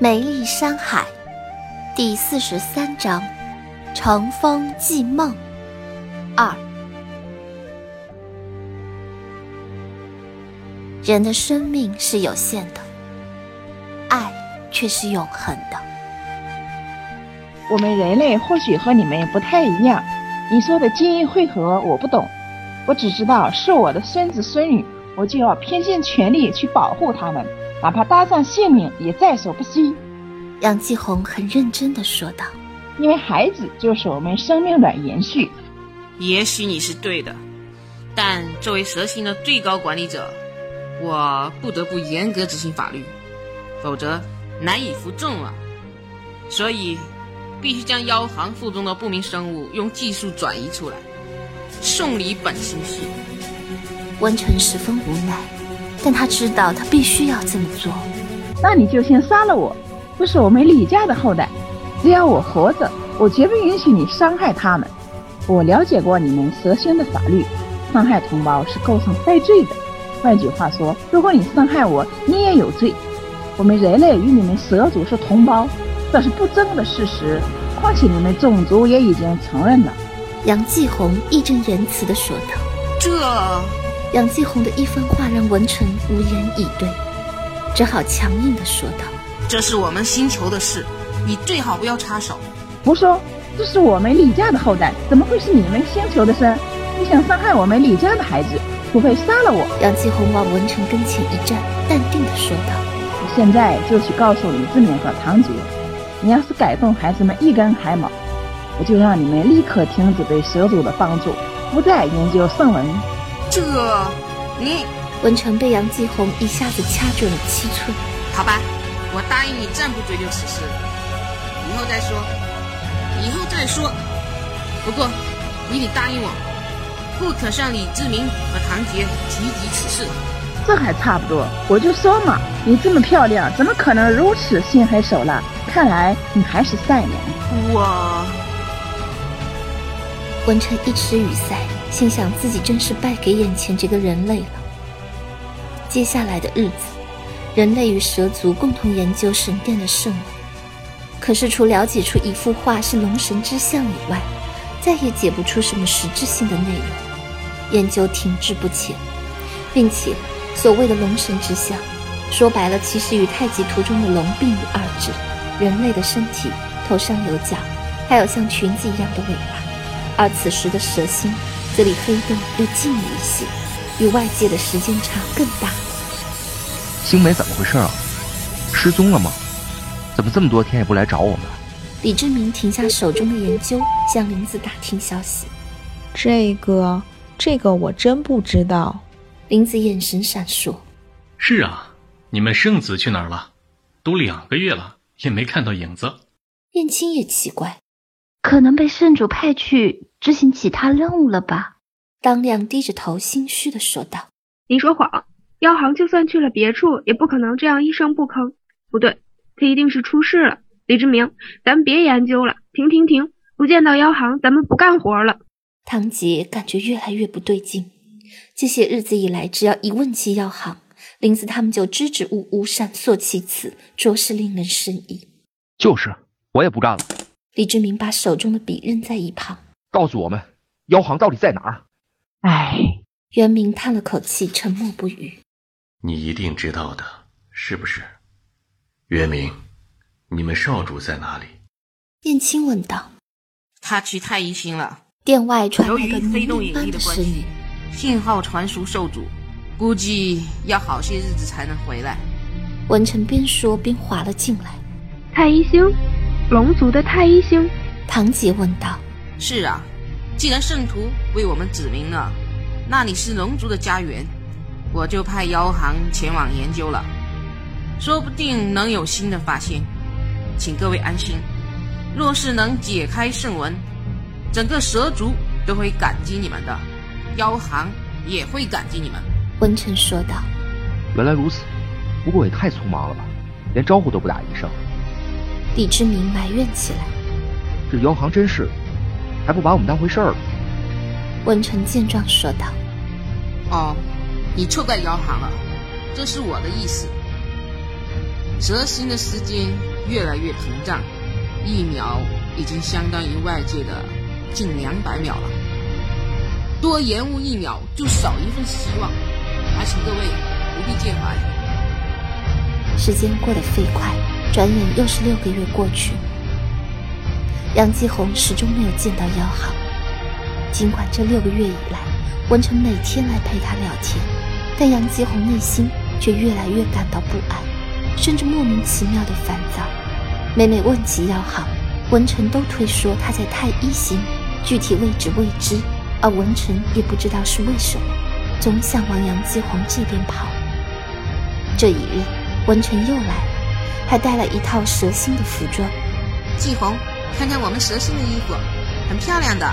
美丽山海，第四十三章：乘风寄梦二。人的生命是有限的，爱却是永恒的。我们人类或许和你们不太一样。你说的基因汇合我不懂，我只知道是我的孙子孙女，我就要拼尽全力去保护他们。哪怕搭上性命也在所不惜，杨继红很认真的说道：“因为孩子就是我们生命的延续。也许你是对的，但作为蛇星的最高管理者，我不得不严格执行法律，否则难以服众啊。所以，必须将妖行腹中的不明生物用技术转移出来，送离本星系。”温成十分无奈。但他知道他必须要这么做，那你就先杀了我，不是我们李家的后代，只要我活着，我绝不允许你伤害他们。我了解过你们蛇仙的法律，伤害同胞是构成犯罪的。换句话说，如果你伤害我，你也有罪。我们人类与你们蛇族是同胞，这是不争的事实。况且你们种族也已经承认了。杨继红义正言辞地说道：“这……”杨继红的一番话让文成无言以对，只好强硬的说道：“这是我们星球的事，你最好不要插手。”胡说！这是我们李家的后代，怎么会是你们星球的事？你想伤害我们李家的孩子，除非杀了我。杨继红往文成跟前一站，淡定的说道：“我现在就去告诉李志敏和唐杰，你要是敢动孩子们一根汗毛，我就让你们立刻停止对蛇族的帮助，不再研究圣文。”这，你文成被杨继红一下子掐准了七寸。好吧，我答应你暂不追究此事，以后再说，以后再说。不过，你得答应我，不可向李志明和唐杰提及此事。这还差不多，我就说嘛，你这么漂亮，怎么可能如此心狠手辣？看来你还是善良。我，文成一时语塞。心想自己真是败给眼前这个人类了。接下来的日子，人类与蛇族共同研究神殿的圣物，可是除了解出一幅画是龙神之像以外，再也解不出什么实质性的内容。研究停滞不前，并且所谓的龙神之像，说白了其实与太极图中的龙并无二致。人类的身体头上有角，还有像裙子一样的尾巴，而此时的蛇心。这里黑洞又近了一些，与外界的时间差更大。星梅怎么回事啊？失踪了吗？怎么这么多天也不来找我们？李志明停下手中的研究，向林子打听消息。这个，这个我真不知道。林子眼神闪烁。是啊，你们圣子去哪儿了？都两个月了，也没看到影子。燕青也奇怪。可能被圣主派去执行其他任务了吧？当亮低着头，心虚的说道：“你说谎，妖行就算去了别处，也不可能这样一声不吭。不对，他一定是出事了。李志明，咱们别研究了，停停停！不见到妖行，咱们不干活了。”唐杰感觉越来越不对劲。这些日子以来，只要一问起妖行，林子他们就支支吾吾，闪烁其词，着实令人生疑。就是，我也不干了。李志明把手中的笔扔在一旁，告诉我们，妖行到底在哪儿？唉，袁明叹了口气，沉默不语。你一定知道的，是不是？袁明，你们少主在哪里？燕青问道。他去太医星了。殿外传来个非动引力的声音，信号传输受阻，估计要好些日子才能回来。文成边说边滑了进来。太医星。龙族的太医星，堂姐问道：“是啊，既然圣徒为我们指明了那里是龙族的家园，我就派妖行前往研究了，说不定能有新的发现。请各位安心，若是能解开圣文，整个蛇族都会感激你们的，妖行也会感激你们。”温晨说道：“原来如此，不过也太匆忙了吧，连招呼都不打一声。”李志明埋怨起来：“这妖行真是，还不把我们当回事儿。”文成见状说道：“哦，你错怪姚航了，这是我的意思。蛇形的时间越来越膨胀，一秒已经相当于外界的近两百秒了。多延误一秒，就少一份希望。还请各位不必介怀。时间过得飞快，转眼又是六个月过去。杨继红始终没有见到姚航，尽管这六个月以来，文成每天来陪他聊天，但杨继红内心却越来越感到不安，甚至莫名其妙的烦躁。每每问起姚航，文成都推说他在太一星，具体位置未知。而文成也不知道是为什么，总想往杨继红这边跑。这一日，文成又来了，还带了一套蛇心的服装。继红，看看我们蛇星的衣服，很漂亮的，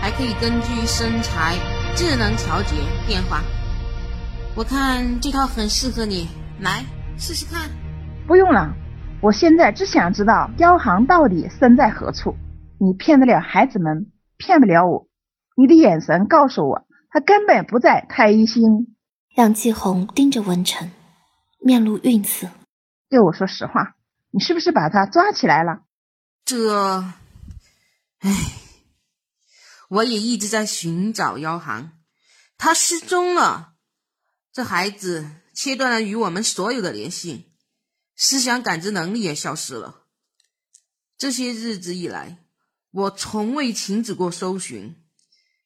还可以根据身材智能调节变化。我看这套很适合你，来试试看。不用了，我现在只想知道妖行到底身在何处。你骗得了孩子们，骗不了我。你的眼神告诉我，他根本不在太一星。杨继红盯着文成，面露愠色。对我说实话，你是不是把他抓起来了？这，唉，我也一直在寻找妖行，他失踪了。这孩子切断了与我们所有的联系，思想感知能力也消失了。这些日子以来，我从未停止过搜寻。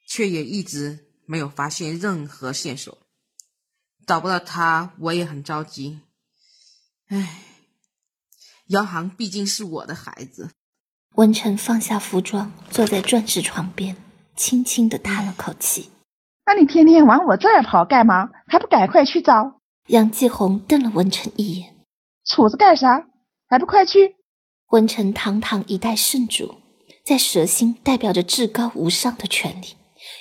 却也一直没有发现任何线索，找不到他，我也很着急。唉，姚航毕竟是我的孩子。文成放下服装，坐在钻石床边，轻轻的叹了口气。那你天天往我这儿跑干嘛？还不赶快去找？杨继红瞪了文成一眼：“杵着干啥？还不快去！”文成堂堂一代圣主，在蛇星代表着至高无上的权利。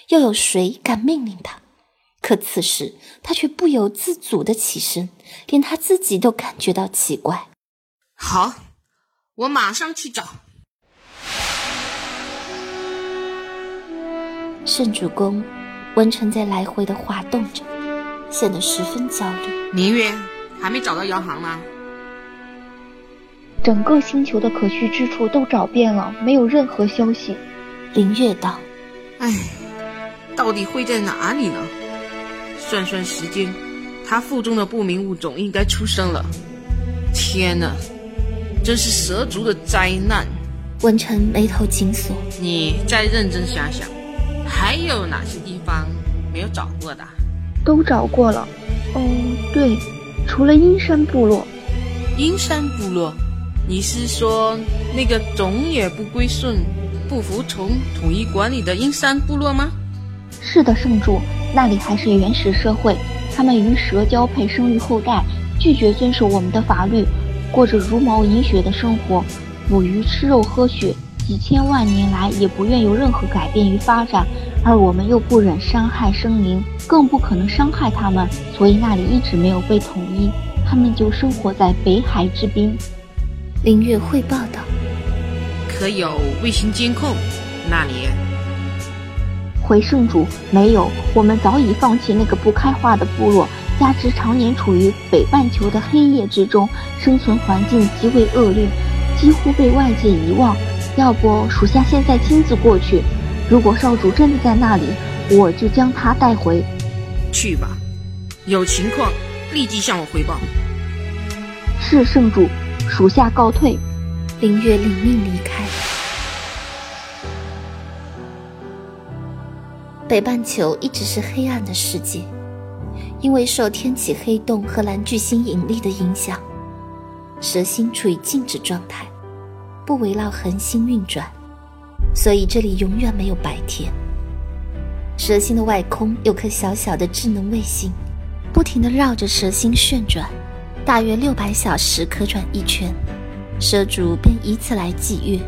又有谁敢命令他？可此时他却不由自主的起身，连他自己都感觉到奇怪。好，我马上去找。圣主宫，文臣在来回的滑动着，显得十分焦虑。明月还没找到摇行吗？整个星球的可去之处都找遍了，没有任何消息。林月道：“唉。”到底会在哪里呢？算算时间，他腹中的不明物种应该出生了。天哪，真是蛇族的灾难！文成眉头紧锁。你再认真想想，还有哪些地方没有找过的？都找过了。哦，对，除了阴山部落。阴山部落？你是说那个总也不归顺、不服从统一管理的阴山部落吗？是的，圣主，那里还是原始社会，他们与蛇交配，生育后代，拒绝遵守我们的法律，过着茹毛饮血的生活，捕鱼、吃肉、喝血，几千万年来也不愿有任何改变与发展，而我们又不忍伤害生灵，更不可能伤害他们，所以那里一直没有被统一，他们就生活在北海之滨。林月汇报道：“可有卫星监控？那里？”回圣主，没有，我们早已放弃那个不开化的部落，加之常年处于北半球的黑夜之中，生存环境极为恶劣，几乎被外界遗忘。要不，属下现在亲自过去。如果少主真的在那里，我就将他带回。去吧，有情况立即向我汇报。是圣主，属下告退。林月领命离开。北半球一直是黑暗的世界，因为受天启黑洞和蓝巨星引力的影响，蛇星处于静止状态，不围绕恒星运转，所以这里永远没有白天。蛇星的外空有颗小小的智能卫星，不停地绕着蛇星旋转，大约六百小时可转一圈，蛇主便以此来计月，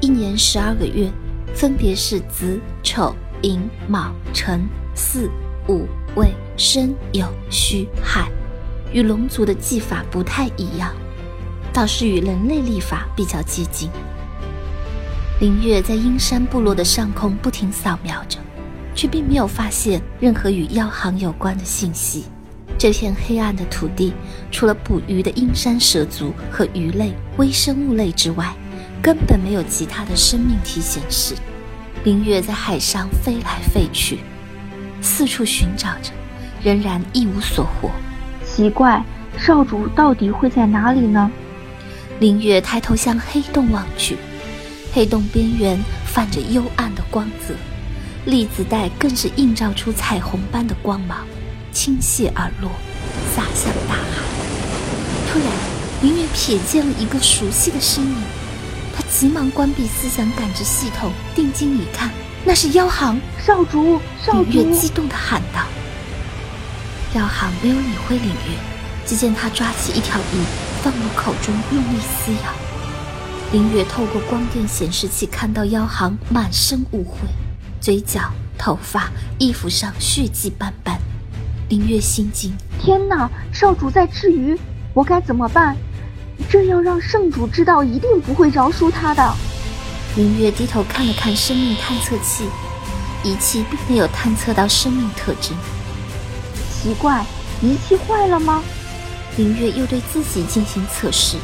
一年十二个月，分别是子丑。寅卯辰巳午未申酉戌亥，与龙族的技法不太一样，倒是与人类历法比较接近。林月在阴山部落的上空不停扫描着，却并没有发现任何与药行有关的信息，这片黑暗的土地，除了捕鱼的阴山蛇族和鱼类、微生物类之外，根本没有其他的生命体显示。林月在海上飞来飞去，四处寻找着，仍然一无所获。奇怪，少主到底会在哪里呢？林月抬头向黑洞望去，黑洞边缘泛着幽暗的光泽，粒子带更是映照出彩虹般的光芒，倾泻而落，洒向大海。突然，林月瞥见了一个熟悉的身影，他急忙关闭思想感知系统，定睛一看，那是妖行少主。少主！林月激动地喊道。妖行没有理会林月，只见他抓起一条鱼。放入口中，用力撕咬。林月透过光电显示器看到妖行满身污秽，嘴角、头发、衣服上血迹斑斑。林月心惊：天哪！少主在吃鱼，我该怎么办？这要让圣主知道，一定不会饶恕他的。林月低头看了看生命探测器，仪器并没有探测到生命特征。奇怪，仪器坏了吗？林月又对自己进行测试，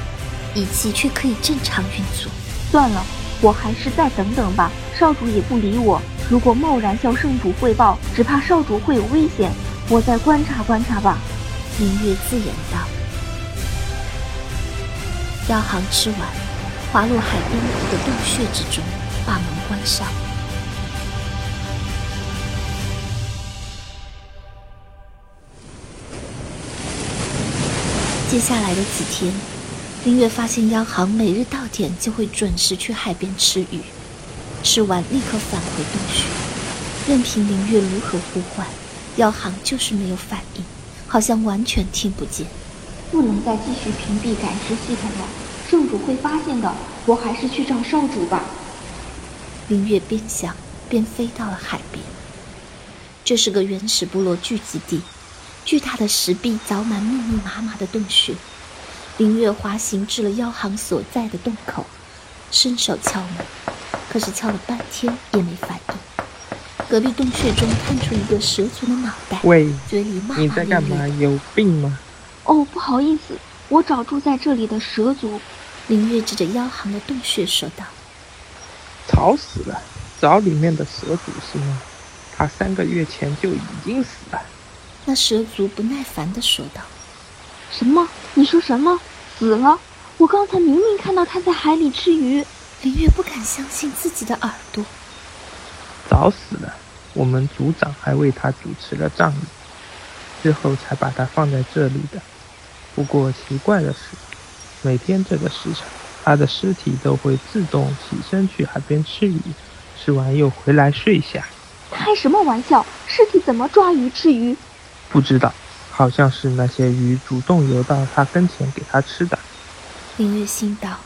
仪器却可以正常运作。算了，我还是再等等吧。少主也不理我，如果贸然向圣主汇报，只怕少主会有危险。我再观察观察吧。明月自言道。药行吃完，滑落海边的洞穴之中，把门关上。接下来的几天，林月发现央行每日到点就会准时去海边吃鱼，吃完立刻返回洞穴。任凭林月如何呼唤，央行就是没有反应，好像完全听不见。不能再继续屏蔽感知系统了，圣主会发现的。我还是去找少主吧。林月边想边飞到了海边。这是个原始部落聚集地。巨大的石壁凿满密密麻麻的洞穴，林月滑行至了妖行所在的洞口，伸手敲门，可是敲了半天也没反应。隔壁洞穴中探出一个蛇族的脑袋，喂，嘴里骂骂你在干嘛？有病吗？哦，不好意思，我找住在这里的蛇族。林月指着妖行的洞穴说道：“吵死了，找里面的蛇族是吗？他三个月前就已经死了。”那蛇族不耐烦地说道：“什么？你说什么？死了？我刚才明明看到他在海里吃鱼。”林月不敢相信自己的耳朵。早死了，我们组长还为他主持了葬礼，之后才把他放在这里的。不过奇怪的是，每天这个时辰，他的尸体都会自动起身去海边吃鱼，吃完又回来睡下。开什么玩笑？尸体怎么抓鱼吃鱼？不知道，好像是那些鱼主动游到他跟前给他吃的。林月心道：“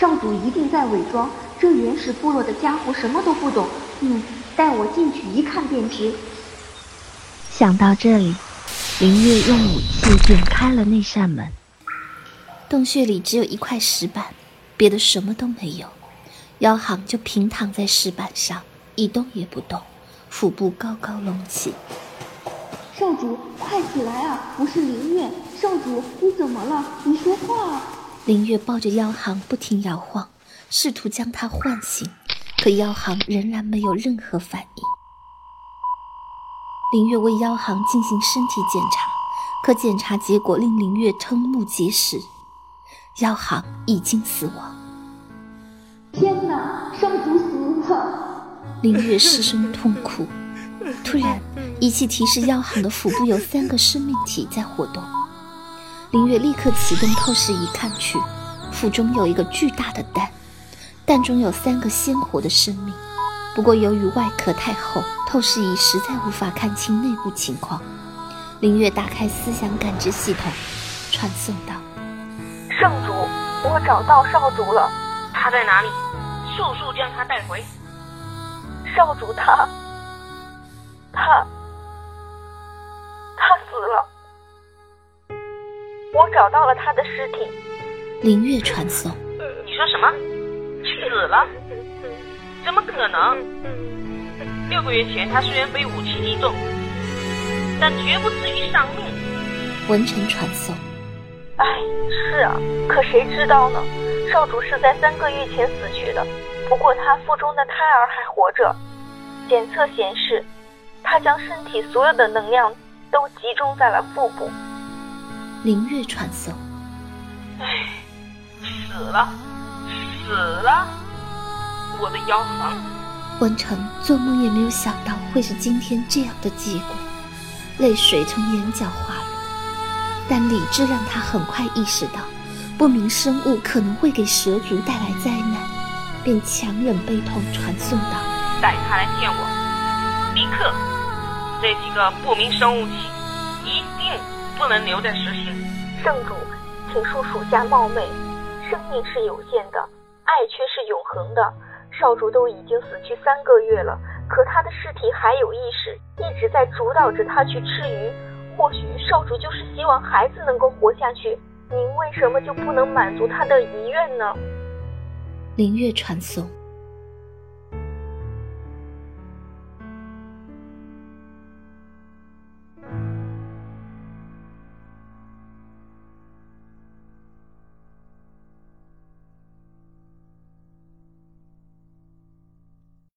少主一定在伪装，这原始部落的家伙什么都不懂。嗯，带我进去一看便知。”想到这里，林月用武器点开了那扇门。洞穴里只有一块石板，别的什么都没有。妖行就平躺在石板上，一动也不动，腹部高高隆起。少主，快起来啊！不是林月，少主，你怎么了？你说话啊！林月抱着妖行不停摇晃，试图将他唤醒，可妖行仍然没有任何反应。林月为妖行进行身体检查，可检查结果令林月瞠目结舌：妖行已经死亡。天哪，少主死了！林月失声痛哭。突然，仪器提示妖行的腹部有三个生命体在活动。林月立刻启动透视仪看去，腹中有一个巨大的蛋，蛋中有三个鲜活的生命。不过由于外壳太厚，透视仪实在无法看清内部情况。林月打开思想感知系统，传送道：“圣主，我找到少主了。他在哪里？速速将他带回。少主他……”他，他死了。我找到了他的尸体。林月传送。你说什么？死了？怎么可能？六个月前他虽然被武器击中，但绝不至于丧命。文臣传送。哎，是啊，可谁知道呢？少主是在三个月前死去的，不过他腹中的胎儿还活着。检测显示，他将身体所有的能量都集中在了腹部。灵月传送。唉，死了，死了，我的妖皇。文成做梦也没有想到会是今天这样的结果，泪水从眼角滑落，但理智让他很快意识到。不明生物可能会给蛇族带来灾难，便强忍悲痛传送到：“带他来见我，立刻！这几个不明生物体一定不能留在石心。圣主，请恕属下冒昧。生命是有限的，爱却是永恒的。少主都已经死去三个月了，可他的尸体还有意识，一直在主导着他去吃鱼。或许少主就是希望孩子能够活下去。”您为什么就不能满足他的遗愿呢？灵月传送。